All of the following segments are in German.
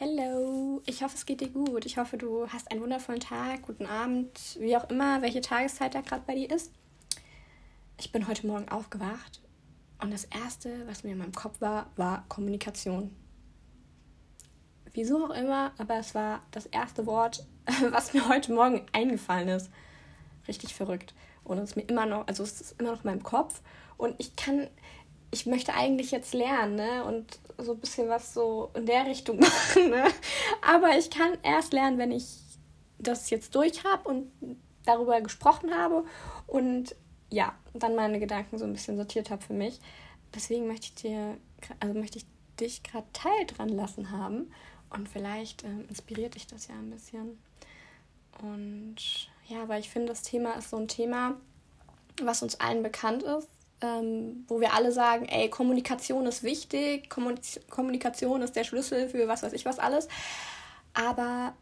Hallo, ich hoffe, es geht dir gut. Ich hoffe, du hast einen wundervollen Tag, guten Abend, wie auch immer, welche Tageszeit da gerade bei dir ist. Ich bin heute Morgen aufgewacht und das Erste, was mir in meinem Kopf war, war Kommunikation. Wieso auch immer, aber es war das erste Wort, was mir heute Morgen eingefallen ist. Richtig verrückt. Und es ist mir immer noch, also es ist immer noch in meinem Kopf und ich kann, ich möchte eigentlich jetzt lernen, ne? Und so ein bisschen was so in der Richtung machen, ne? Aber ich kann erst lernen, wenn ich das jetzt durch habe und darüber gesprochen habe und ja, dann meine Gedanken so ein bisschen sortiert habe für mich. Deswegen möchte ich dir, also möchte ich dich gerade Teil dran lassen haben und vielleicht ähm, inspiriert dich das ja ein bisschen. Und ja, weil ich finde, das Thema ist so ein Thema, was uns allen bekannt ist ähm, wo wir alle sagen, ey, Kommunikation ist wichtig, Kommunikation ist der Schlüssel für was weiß ich was alles, aber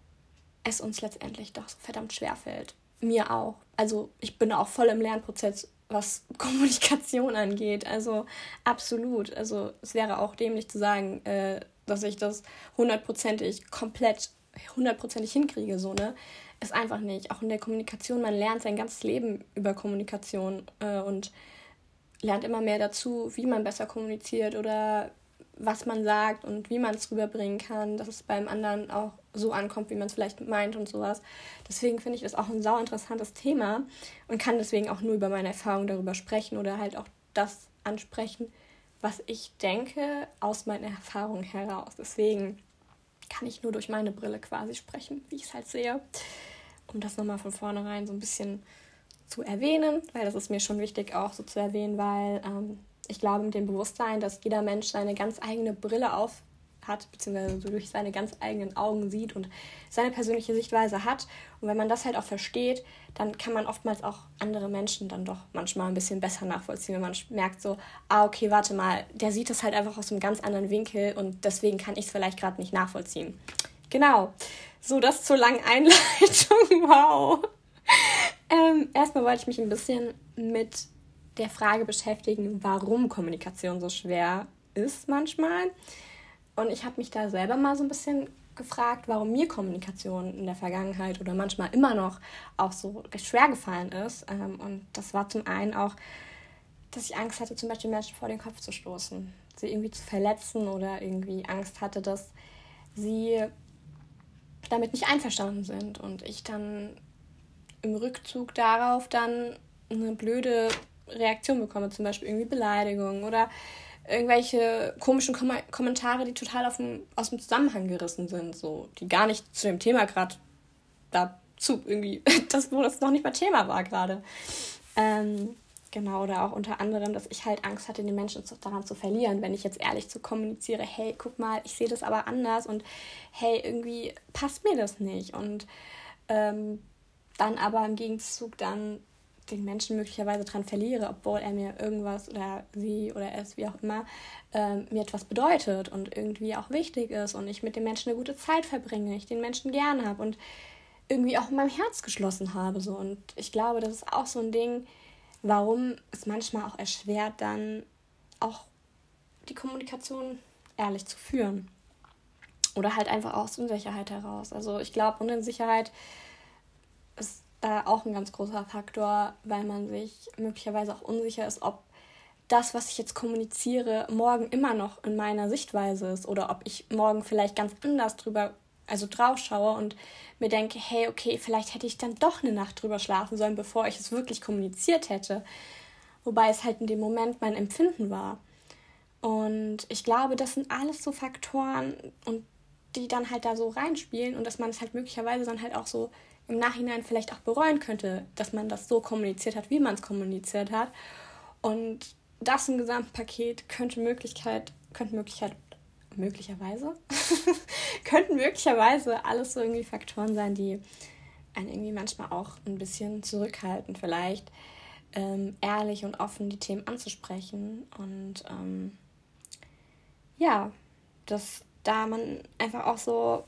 es uns letztendlich doch so verdammt schwer fällt. Mir auch. Also ich bin auch voll im Lernprozess, was Kommunikation angeht. Also absolut. Also es wäre auch dämlich zu sagen, äh, dass ich das hundertprozentig komplett hundertprozentig hinkriege, so, ne? Ist einfach nicht. Auch in der Kommunikation, man lernt sein ganzes Leben über Kommunikation äh, und lernt immer mehr dazu, wie man besser kommuniziert oder was man sagt und wie man es rüberbringen kann, dass es beim anderen auch so ankommt, wie man es vielleicht meint und sowas. Deswegen finde ich das auch ein sau interessantes Thema und kann deswegen auch nur über meine Erfahrungen darüber sprechen oder halt auch das ansprechen, was ich denke aus meiner Erfahrung heraus. Deswegen kann ich nur durch meine Brille quasi sprechen, wie ich es halt sehe. Um das nochmal von vornherein so ein bisschen zu erwähnen, weil das ist mir schon wichtig auch so zu erwähnen, weil ähm, ich glaube mit dem Bewusstsein, dass jeder Mensch seine ganz eigene Brille auf hat, beziehungsweise durch seine ganz eigenen Augen sieht und seine persönliche Sichtweise hat. Und wenn man das halt auch versteht, dann kann man oftmals auch andere Menschen dann doch manchmal ein bisschen besser nachvollziehen, wenn man merkt so, ah, okay, warte mal, der sieht das halt einfach aus einem ganz anderen Winkel und deswegen kann ich es vielleicht gerade nicht nachvollziehen. Genau. So, das zur langen Einleitung. Wow. Ähm, erstmal wollte ich mich ein bisschen mit der Frage beschäftigen, warum Kommunikation so schwer ist manchmal. Und ich habe mich da selber mal so ein bisschen gefragt, warum mir Kommunikation in der Vergangenheit oder manchmal immer noch auch so schwer gefallen ist. Ähm, und das war zum einen auch, dass ich Angst hatte, zum Beispiel Menschen vor den Kopf zu stoßen, sie irgendwie zu verletzen oder irgendwie Angst hatte, dass sie damit nicht einverstanden sind und ich dann im Rückzug darauf dann eine blöde Reaktion bekomme, zum Beispiel irgendwie Beleidigungen oder irgendwelche komischen Kom Kommentare, die total dem, aus dem Zusammenhang gerissen sind, so, die gar nicht zu dem Thema gerade dazu irgendwie, das, wo das noch nicht mal Thema war gerade. Ähm, genau, oder auch unter anderem, dass ich halt Angst hatte, den Menschen daran zu verlieren, wenn ich jetzt ehrlich zu kommuniziere, hey, guck mal, ich sehe das aber anders und hey, irgendwie passt mir das nicht und ähm, dann aber im Gegenzug dann den Menschen möglicherweise daran verliere, obwohl er mir irgendwas oder sie oder es, wie auch immer, ähm, mir etwas bedeutet und irgendwie auch wichtig ist und ich mit den Menschen eine gute Zeit verbringe, ich den Menschen gern habe und irgendwie auch in meinem Herz geschlossen habe. So. Und ich glaube, das ist auch so ein Ding, warum es manchmal auch erschwert, dann auch die Kommunikation ehrlich zu führen. Oder halt einfach aus Unsicherheit heraus. Also ich glaube, Unsicherheit ist da auch ein ganz großer Faktor, weil man sich möglicherweise auch unsicher ist, ob das, was ich jetzt kommuniziere, morgen immer noch in meiner Sichtweise ist oder ob ich morgen vielleicht ganz anders drüber, also drauf schaue und mir denke, hey, okay, vielleicht hätte ich dann doch eine Nacht drüber schlafen sollen, bevor ich es wirklich kommuniziert hätte. Wobei es halt in dem Moment mein Empfinden war. Und ich glaube, das sind alles so Faktoren und die dann halt da so reinspielen und dass man es halt möglicherweise dann halt auch so im Nachhinein vielleicht auch bereuen könnte, dass man das so kommuniziert hat, wie man es kommuniziert hat. Und das im Gesamtpaket könnte Möglichkeit, könnte Möglichkeit, möglicherweise, könnten möglicherweise alles so irgendwie Faktoren sein, die einen irgendwie manchmal auch ein bisschen zurückhalten, vielleicht ähm, ehrlich und offen die Themen anzusprechen. Und ähm, ja, dass da man einfach auch so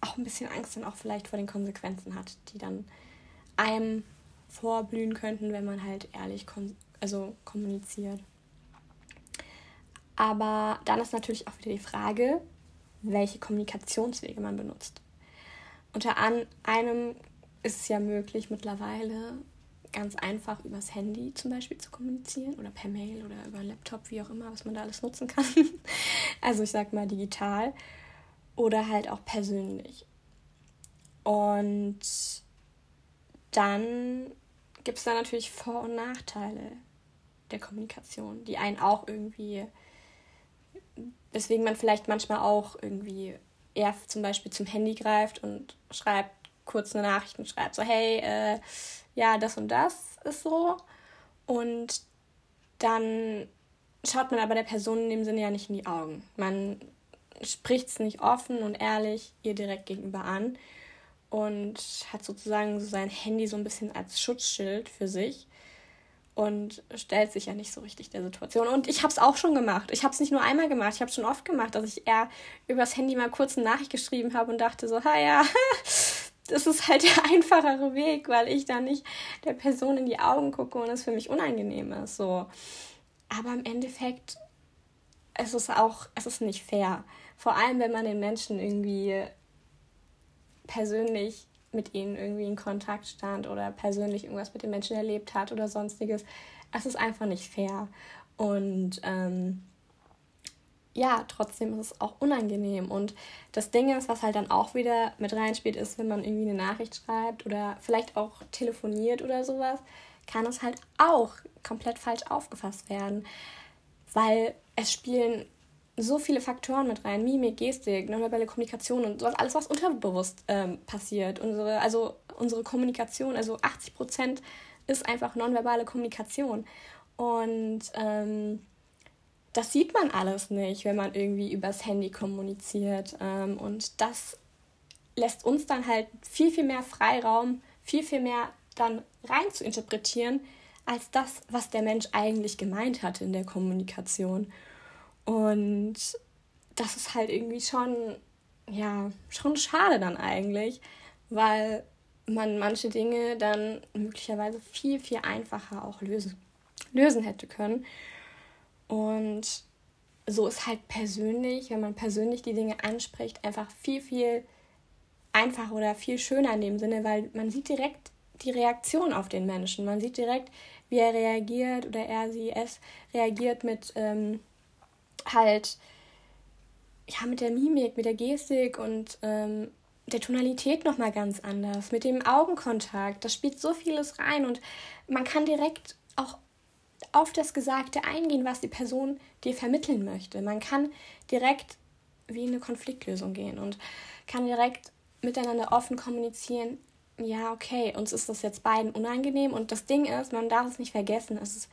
auch ein bisschen Angst dann auch vielleicht vor den Konsequenzen hat, die dann einem vorblühen könnten, wenn man halt ehrlich also kommuniziert. Aber dann ist natürlich auch wieder die Frage, welche Kommunikationswege man benutzt. Unter einem ist es ja möglich mittlerweile ganz einfach übers Handy zum Beispiel zu kommunizieren oder per Mail oder über Laptop, wie auch immer, was man da alles nutzen kann. also ich sag mal digital oder halt auch persönlich. Und dann gibt es da natürlich Vor- und Nachteile der Kommunikation, die einen auch irgendwie, weswegen man vielleicht manchmal auch irgendwie eher zum Beispiel zum Handy greift und schreibt kurz eine Nachricht und schreibt so, hey, äh, ja, das und das ist so. Und dann schaut man aber der Person in dem Sinne ja nicht in die Augen. Man spricht es nicht offen und ehrlich ihr direkt gegenüber an und hat sozusagen so sein Handy so ein bisschen als Schutzschild für sich und stellt sich ja nicht so richtig der Situation. Und ich habe es auch schon gemacht. Ich habe es nicht nur einmal gemacht, ich habe es schon oft gemacht, dass ich eher übers Handy mal kurz eine Nachricht geschrieben habe und dachte so, ha ja, das ist halt der einfachere Weg, weil ich da nicht der Person in die Augen gucke und es für mich unangenehm ist. So. Aber im Endeffekt es ist auch, es ist nicht fair. Vor allem, wenn man den Menschen irgendwie persönlich mit ihnen irgendwie in Kontakt stand oder persönlich irgendwas mit den Menschen erlebt hat oder sonstiges. Es ist einfach nicht fair. Und ähm, ja, trotzdem ist es auch unangenehm. Und das Ding ist, was halt dann auch wieder mit reinspielt, ist, wenn man irgendwie eine Nachricht schreibt oder vielleicht auch telefoniert oder sowas, kann es halt auch komplett falsch aufgefasst werden. Weil es spielen so viele Faktoren mit rein. Mimik, Gestik, nonverbale Kommunikation und sowas, alles, was unterbewusst ähm, passiert. Unsere, also unsere Kommunikation, also 80 Prozent ist einfach nonverbale Kommunikation. Und ähm, das sieht man alles nicht, wenn man irgendwie übers Handy kommuniziert. Ähm, und das lässt uns dann halt viel, viel mehr Freiraum, viel, viel mehr dann rein zu interpretieren, als das, was der Mensch eigentlich gemeint hatte in der Kommunikation. Und das ist halt irgendwie schon, ja, schon schade dann eigentlich, weil man manche Dinge dann möglicherweise viel, viel einfacher auch lösen, lösen hätte können. Und so ist halt persönlich, wenn man persönlich die Dinge anspricht, einfach viel, viel einfacher oder viel schöner in dem Sinne, weil man sieht direkt die Reaktion auf den Menschen. Man sieht direkt, wie er reagiert oder er, sie, es reagiert mit ähm, halt, ja, mit der Mimik, mit der Gestik und ähm, der Tonalität nochmal ganz anders, mit dem Augenkontakt. Das spielt so vieles rein und man kann direkt auch auf das Gesagte eingehen, was die Person dir vermitteln möchte. Man kann direkt wie in eine Konfliktlösung gehen und kann direkt miteinander offen kommunizieren. Ja, okay, uns ist das jetzt beiden unangenehm und das Ding ist, man darf es nicht vergessen, es ist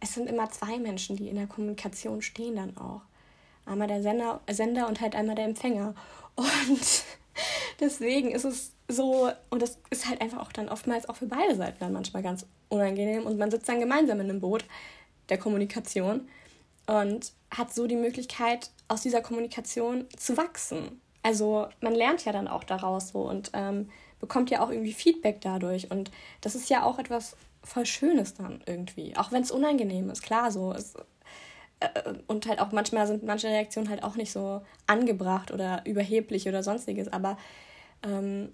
es sind immer zwei Menschen, die in der Kommunikation stehen dann auch. Einmal der Sender, Sender und halt einmal der Empfänger. Und deswegen ist es so, und das ist halt einfach auch dann oftmals auch für beide Seiten dann manchmal ganz unangenehm. Und man sitzt dann gemeinsam in einem Boot der Kommunikation und hat so die Möglichkeit, aus dieser Kommunikation zu wachsen. Also man lernt ja dann auch daraus so und ähm, bekommt ja auch irgendwie Feedback dadurch. Und das ist ja auch etwas voll Schönes dann irgendwie. Auch wenn es unangenehm ist, klar so. Es, äh, und halt auch manchmal sind manche Reaktionen halt auch nicht so angebracht oder überheblich oder sonstiges. Aber ähm,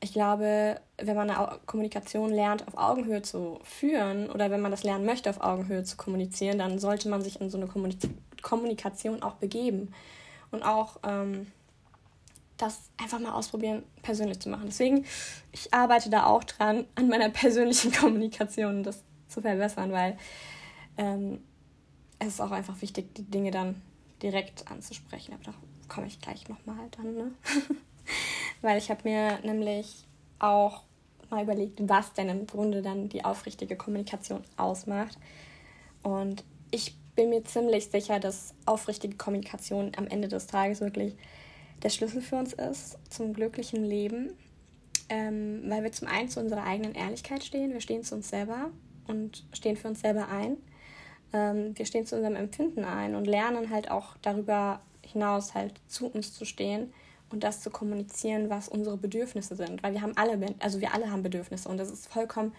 ich glaube, wenn man eine Kommunikation lernt, auf Augenhöhe zu führen oder wenn man das lernen möchte, auf Augenhöhe zu kommunizieren, dann sollte man sich in so eine Kommunikation auch begeben. Und auch ähm, das einfach mal ausprobieren, persönlich zu machen. Deswegen, ich arbeite da auch dran, an meiner persönlichen Kommunikation das zu verbessern, weil ähm, es ist auch einfach wichtig, die Dinge dann direkt anzusprechen. Aber da komme ich gleich nochmal dann, ne? weil ich habe mir nämlich auch mal überlegt, was denn im Grunde dann die aufrichtige Kommunikation ausmacht. Und ich bin mir ziemlich sicher, dass aufrichtige Kommunikation am Ende des Tages wirklich der Schlüssel für uns ist zum glücklichen Leben, ähm, weil wir zum einen zu unserer eigenen Ehrlichkeit stehen, wir stehen zu uns selber und stehen für uns selber ein. Ähm, wir stehen zu unserem Empfinden ein und lernen halt auch darüber hinaus halt zu uns zu stehen und das zu kommunizieren, was unsere Bedürfnisse sind, weil wir haben alle, also wir alle haben Bedürfnisse und das ist vollkommen,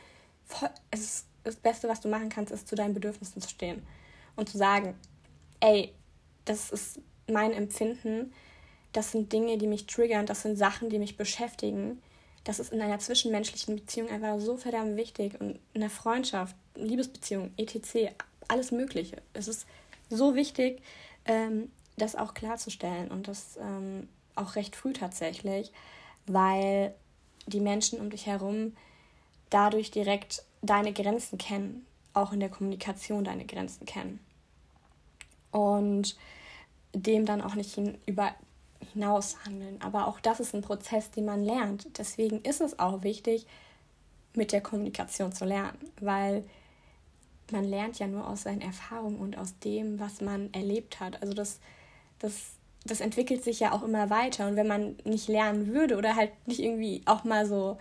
voll, es ist das Beste, was du machen kannst, ist zu deinen Bedürfnissen zu stehen und zu sagen, ey, das ist mein Empfinden, das sind Dinge, die mich triggern, das sind Sachen, die mich beschäftigen. Das ist in einer zwischenmenschlichen Beziehung einfach so verdammt wichtig und in einer Freundschaft, Liebesbeziehung, etc., alles Mögliche. Es ist so wichtig, ähm, das auch klarzustellen und das ähm, auch recht früh tatsächlich, weil die Menschen um dich herum dadurch direkt deine Grenzen kennen, auch in der Kommunikation deine Grenzen kennen. Und dem dann auch nicht hin, über, hinaus handeln. Aber auch das ist ein Prozess, den man lernt. Deswegen ist es auch wichtig, mit der Kommunikation zu lernen, weil man lernt ja nur aus seinen Erfahrungen und aus dem, was man erlebt hat. Also das, das, das entwickelt sich ja auch immer weiter. Und wenn man nicht lernen würde oder halt nicht irgendwie auch mal so,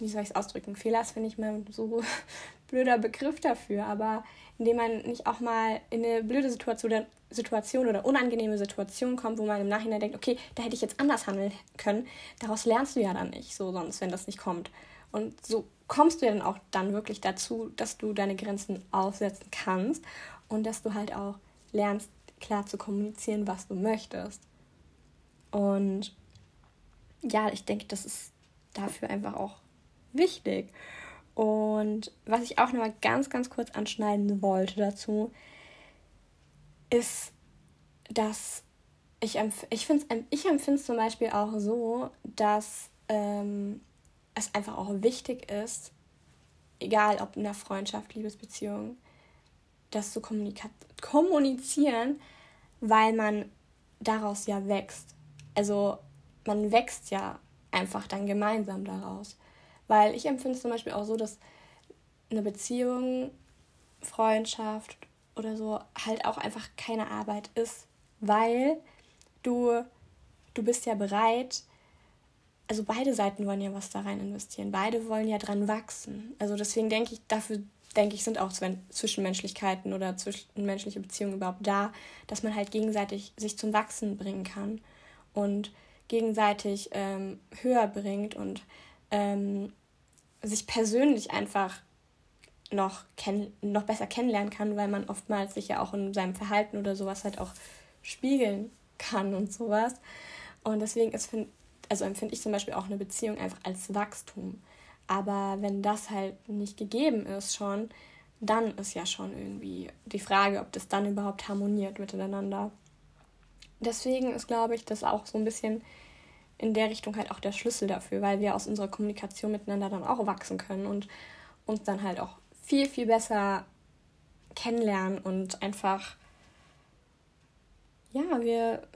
wie soll ich es ausdrücken, Fehler ist, finde ich mal so blöder Begriff dafür, aber indem man nicht auch mal in eine blöde Situation, Situation oder unangenehme Situation kommt, wo man im Nachhinein denkt, okay, da hätte ich jetzt anders handeln können, daraus lernst du ja dann nicht, so sonst, wenn das nicht kommt. Und so kommst du ja dann auch dann wirklich dazu, dass du deine Grenzen aufsetzen kannst und dass du halt auch lernst, klar zu kommunizieren, was du möchtest. Und ja, ich denke, das ist dafür einfach auch wichtig. Und was ich auch noch mal ganz, ganz kurz anschneiden wollte dazu, ist, dass ich, empf ich, ich empfinde es zum Beispiel auch so, dass ähm, es einfach auch wichtig ist, egal ob in der Freundschaft, Liebesbeziehung, das zu kommunizieren, weil man daraus ja wächst. Also man wächst ja einfach dann gemeinsam daraus. Weil ich empfinde es zum Beispiel auch so, dass eine Beziehung, Freundschaft oder so halt auch einfach keine Arbeit ist, weil du, du bist ja bereit, also beide Seiten wollen ja was da rein investieren, beide wollen ja dran wachsen. Also deswegen denke ich, dafür denke ich, sind auch Zwischenmenschlichkeiten oder zwischenmenschliche Beziehungen überhaupt da, dass man halt gegenseitig sich zum Wachsen bringen kann und gegenseitig ähm, höher bringt und ähm, sich persönlich einfach noch, kenn noch besser kennenlernen kann, weil man oftmals sich ja auch in seinem Verhalten oder sowas halt auch spiegeln kann und sowas. Und deswegen also empfinde ich zum Beispiel auch eine Beziehung einfach als Wachstum. Aber wenn das halt nicht gegeben ist schon, dann ist ja schon irgendwie die Frage, ob das dann überhaupt harmoniert miteinander. Deswegen ist, glaube ich, das auch so ein bisschen in der Richtung halt auch der Schlüssel dafür, weil wir aus unserer Kommunikation miteinander dann auch wachsen können und uns dann halt auch viel, viel besser kennenlernen und einfach, ja, wir,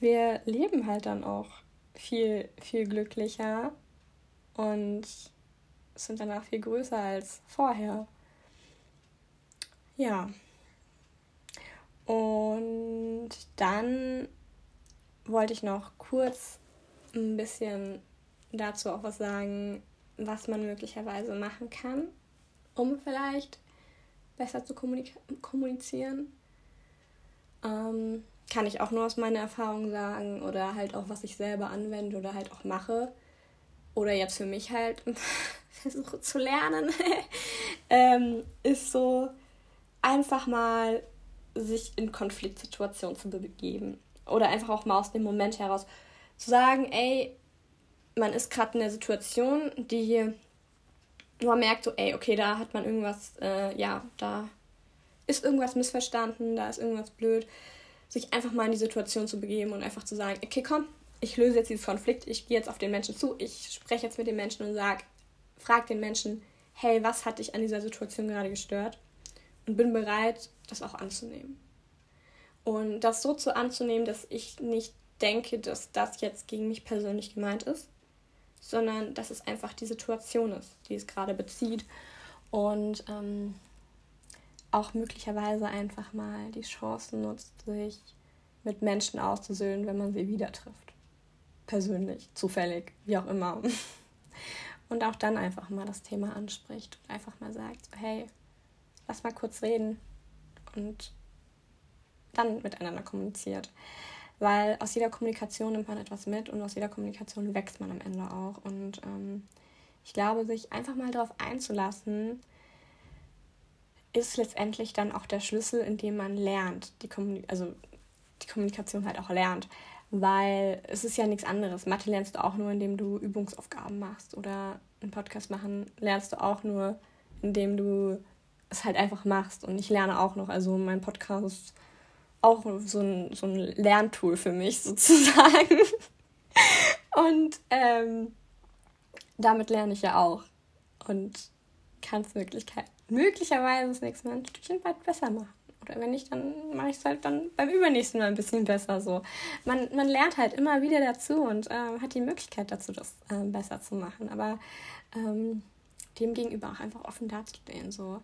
wir leben halt dann auch viel, viel glücklicher und sind danach viel größer als vorher. Ja. Und dann wollte ich noch kurz ein bisschen dazu auch was sagen, was man möglicherweise machen kann, um vielleicht besser zu kommunizieren. Ähm, kann ich auch nur aus meiner Erfahrung sagen oder halt auch, was ich selber anwende oder halt auch mache. Oder jetzt für mich halt versuche zu lernen, ähm, ist so einfach mal sich in Konfliktsituationen zu begeben oder einfach auch mal aus dem Moment heraus zu sagen, ey, man ist gerade in der Situation, die man merkt so, ey, okay, da hat man irgendwas, äh, ja, da ist irgendwas missverstanden, da ist irgendwas blöd, sich einfach mal in die Situation zu begeben und einfach zu sagen, okay, komm, ich löse jetzt diesen Konflikt, ich gehe jetzt auf den Menschen zu, ich spreche jetzt mit dem Menschen und sage, frag den Menschen, hey, was hat dich an dieser Situation gerade gestört? Und bin bereit, das auch anzunehmen. Und das so zu anzunehmen, dass ich nicht denke, dass das jetzt gegen mich persönlich gemeint ist, sondern dass es einfach die Situation ist, die es gerade bezieht. Und ähm, auch möglicherweise einfach mal die Chance nutzt, sich mit Menschen auszusöhnen, wenn man sie wieder trifft. Persönlich, zufällig, wie auch immer. Und auch dann einfach mal das Thema anspricht und einfach mal sagt, hey, lass mal kurz reden. Und dann miteinander kommuniziert. Weil aus jeder Kommunikation nimmt man etwas mit und aus jeder Kommunikation wächst man am Ende auch. Und ähm, ich glaube, sich einfach mal darauf einzulassen, ist letztendlich dann auch der Schlüssel, indem man lernt, die also die Kommunikation halt auch lernt. Weil es ist ja nichts anderes. Mathe lernst du auch nur, indem du Übungsaufgaben machst. Oder einen Podcast machen lernst du auch nur, indem du es halt einfach machst. Und ich lerne auch noch. Also mein Podcast auch so ein, so ein Lerntool für mich sozusagen. Und ähm, damit lerne ich ja auch. Und kann es möglicherweise das nächste Mal ein Stückchen weit besser machen. Oder wenn nicht, dann mache ich es halt dann beim übernächsten Mal ein bisschen besser so. Man, man lernt halt immer wieder dazu und äh, hat die Möglichkeit dazu, das äh, besser zu machen. Aber ähm, dem gegenüber auch einfach offen dazustehen. So.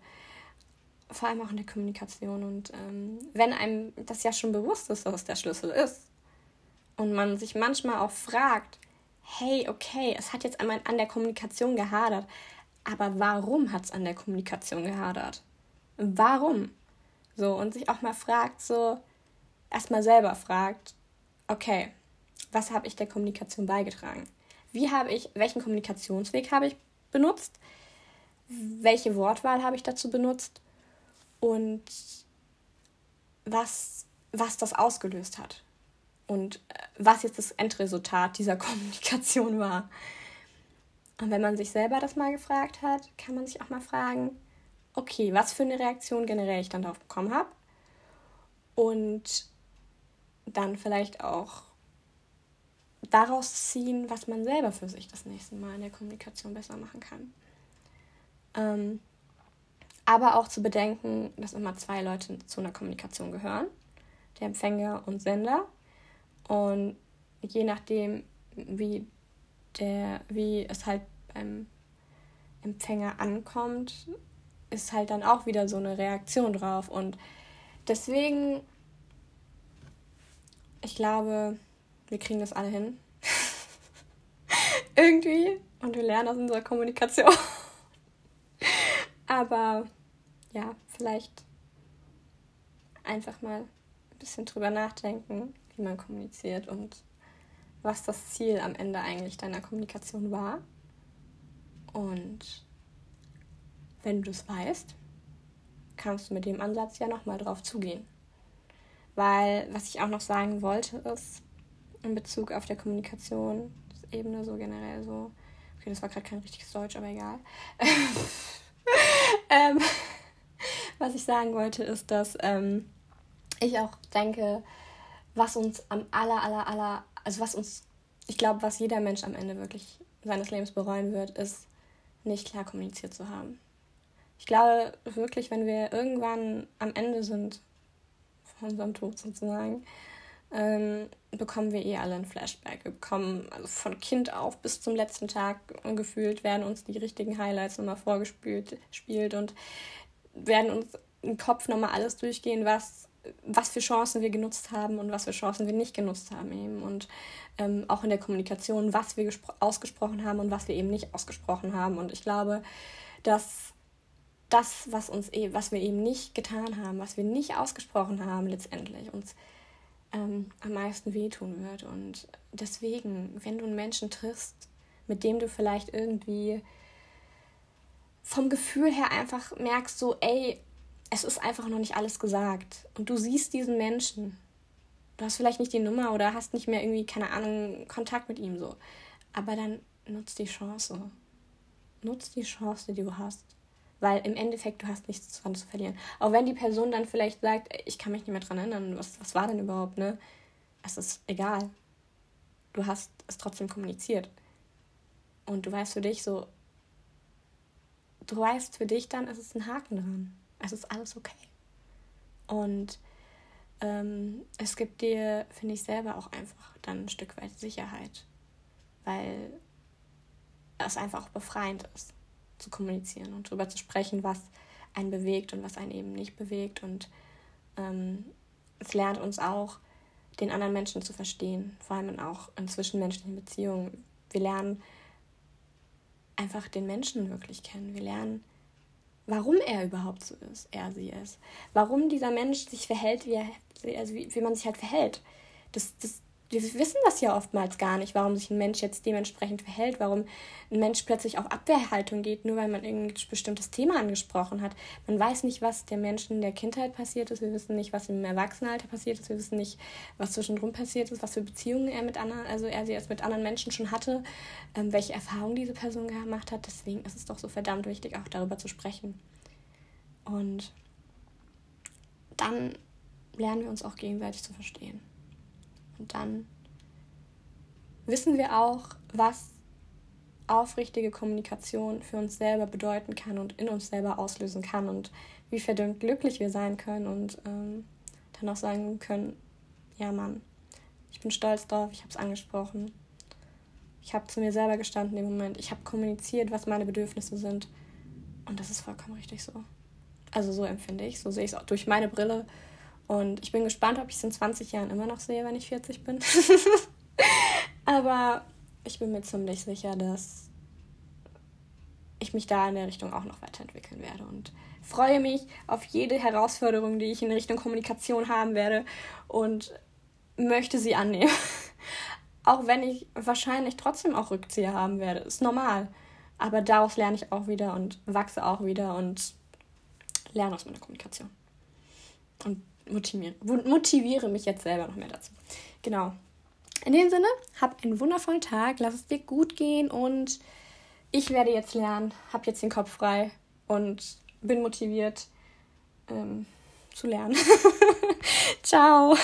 Vor allem auch in der Kommunikation. Und ähm, wenn einem das ja schon bewusst ist, es der Schlüssel ist, und man sich manchmal auch fragt, hey, okay, es hat jetzt an, an der Kommunikation gehadert, aber warum hat es an der Kommunikation gehadert? Warum? So, und sich auch mal fragt, so, erstmal selber fragt, okay, was habe ich der Kommunikation beigetragen? Wie habe ich, welchen Kommunikationsweg habe ich benutzt? Welche Wortwahl habe ich dazu benutzt? Und was, was das ausgelöst hat? Und äh, was jetzt das Endresultat dieser Kommunikation war. Und wenn man sich selber das mal gefragt hat, kann man sich auch mal fragen, okay, was für eine Reaktion generell ich dann darauf bekommen habe. Und dann vielleicht auch daraus ziehen, was man selber für sich das nächste Mal in der Kommunikation besser machen kann. Ähm, aber auch zu bedenken, dass immer zwei Leute zu einer Kommunikation gehören, der Empfänger und Sender. Und je nachdem, wie, der, wie es halt beim Empfänger ankommt, ist halt dann auch wieder so eine Reaktion drauf. Und deswegen, ich glaube, wir kriegen das alle hin. Irgendwie. Und wir lernen aus unserer Kommunikation. Aber ja, vielleicht einfach mal ein bisschen drüber nachdenken, wie man kommuniziert und was das Ziel am Ende eigentlich deiner Kommunikation war. Und wenn du es weißt, kannst du mit dem Ansatz ja nochmal drauf zugehen. Weil, was ich auch noch sagen wollte, ist, in Bezug auf der Kommunikation, Ebene so generell so, okay, das war gerade kein richtiges Deutsch, aber egal. ähm, was ich sagen wollte, ist, dass ähm, ich auch denke, was uns am aller, aller, aller, also was uns, ich glaube, was jeder Mensch am Ende wirklich seines Lebens bereuen wird, ist, nicht klar kommuniziert zu haben. Ich glaube wirklich, wenn wir irgendwann am Ende sind von unserem Tod sozusagen, ähm, bekommen wir eh alle ein Flashback. Wir bekommen also von Kind auf bis zum letzten Tag gefühlt, werden uns die richtigen Highlights nochmal vorgespielt spielt und werden uns im Kopf nochmal alles durchgehen, was, was für Chancen wir genutzt haben und was für Chancen wir nicht genutzt haben eben. Und ähm, auch in der Kommunikation, was wir ausgesprochen haben und was wir eben nicht ausgesprochen haben. Und ich glaube, dass das, was uns eh, was wir eben nicht getan haben, was wir nicht ausgesprochen haben, letztendlich uns ähm, am meisten wehtun wird. Und deswegen, wenn du einen Menschen triffst, mit dem du vielleicht irgendwie vom Gefühl her einfach merkst, so, ey, es ist einfach noch nicht alles gesagt. Und du siehst diesen Menschen. Du hast vielleicht nicht die Nummer oder hast nicht mehr irgendwie, keine Ahnung, Kontakt mit ihm so. Aber dann nutzt die Chance. Nutzt die Chance, die du hast. Weil im Endeffekt, du hast nichts dran zu verlieren. Auch wenn die Person dann vielleicht sagt, ich kann mich nicht mehr dran erinnern, was, was war denn überhaupt, ne? Es ist egal. Du hast es trotzdem kommuniziert. Und du weißt für dich so, du weißt für dich dann, es ist ein Haken dran. Es ist alles okay. Und ähm, es gibt dir, finde ich, selber auch einfach dann ein Stück weit Sicherheit. Weil es einfach auch befreiend ist zu kommunizieren und darüber zu sprechen, was einen bewegt und was einen eben nicht bewegt. Und ähm, es lernt uns auch, den anderen Menschen zu verstehen, vor allem auch in zwischenmenschlichen Beziehungen. Wir lernen einfach den Menschen wirklich kennen. Wir lernen, warum er überhaupt so ist, er, sie ist. Warum dieser Mensch sich verhält, wie, er, also wie, wie man sich halt verhält. Das, das wir wissen das ja oftmals gar nicht, warum sich ein Mensch jetzt dementsprechend verhält, warum ein Mensch plötzlich auf Abwehrhaltung geht, nur weil man irgendein bestimmtes Thema angesprochen hat. Man weiß nicht, was der Mensch in der Kindheit passiert ist, wir wissen nicht, was im Erwachsenenalter passiert ist, wir wissen nicht, was zwischendrin passiert ist, was für Beziehungen er mit anderen, also er sie jetzt mit anderen Menschen schon hatte, ähm, welche Erfahrungen diese Person gemacht hat. Deswegen ist es doch so verdammt wichtig, auch darüber zu sprechen. Und dann lernen wir uns auch gegenseitig zu verstehen. Und dann wissen wir auch, was aufrichtige Kommunikation für uns selber bedeuten kann und in uns selber auslösen kann und wie verdammt glücklich wir sein können und ähm, dann auch sagen können, ja Mann, ich bin stolz drauf, ich habe es angesprochen. Ich habe zu mir selber gestanden im Moment. Ich habe kommuniziert, was meine Bedürfnisse sind. Und das ist vollkommen richtig so. Also so empfinde ich, so sehe ich es auch durch meine Brille. Und ich bin gespannt, ob ich es in 20 Jahren immer noch sehe, wenn ich 40 bin. Aber ich bin mir ziemlich sicher, dass ich mich da in der Richtung auch noch weiterentwickeln werde und freue mich auf jede Herausforderung, die ich in Richtung Kommunikation haben werde und möchte sie annehmen. auch wenn ich wahrscheinlich trotzdem auch Rückzieher haben werde. Ist normal. Aber daraus lerne ich auch wieder und wachse auch wieder und lerne aus meiner Kommunikation. Und motiviere, motiviere mich jetzt selber noch mehr dazu. Genau. In dem Sinne, hab einen wundervollen Tag, lass es dir gut gehen und ich werde jetzt lernen, hab jetzt den Kopf frei und bin motiviert ähm, zu lernen. Ciao.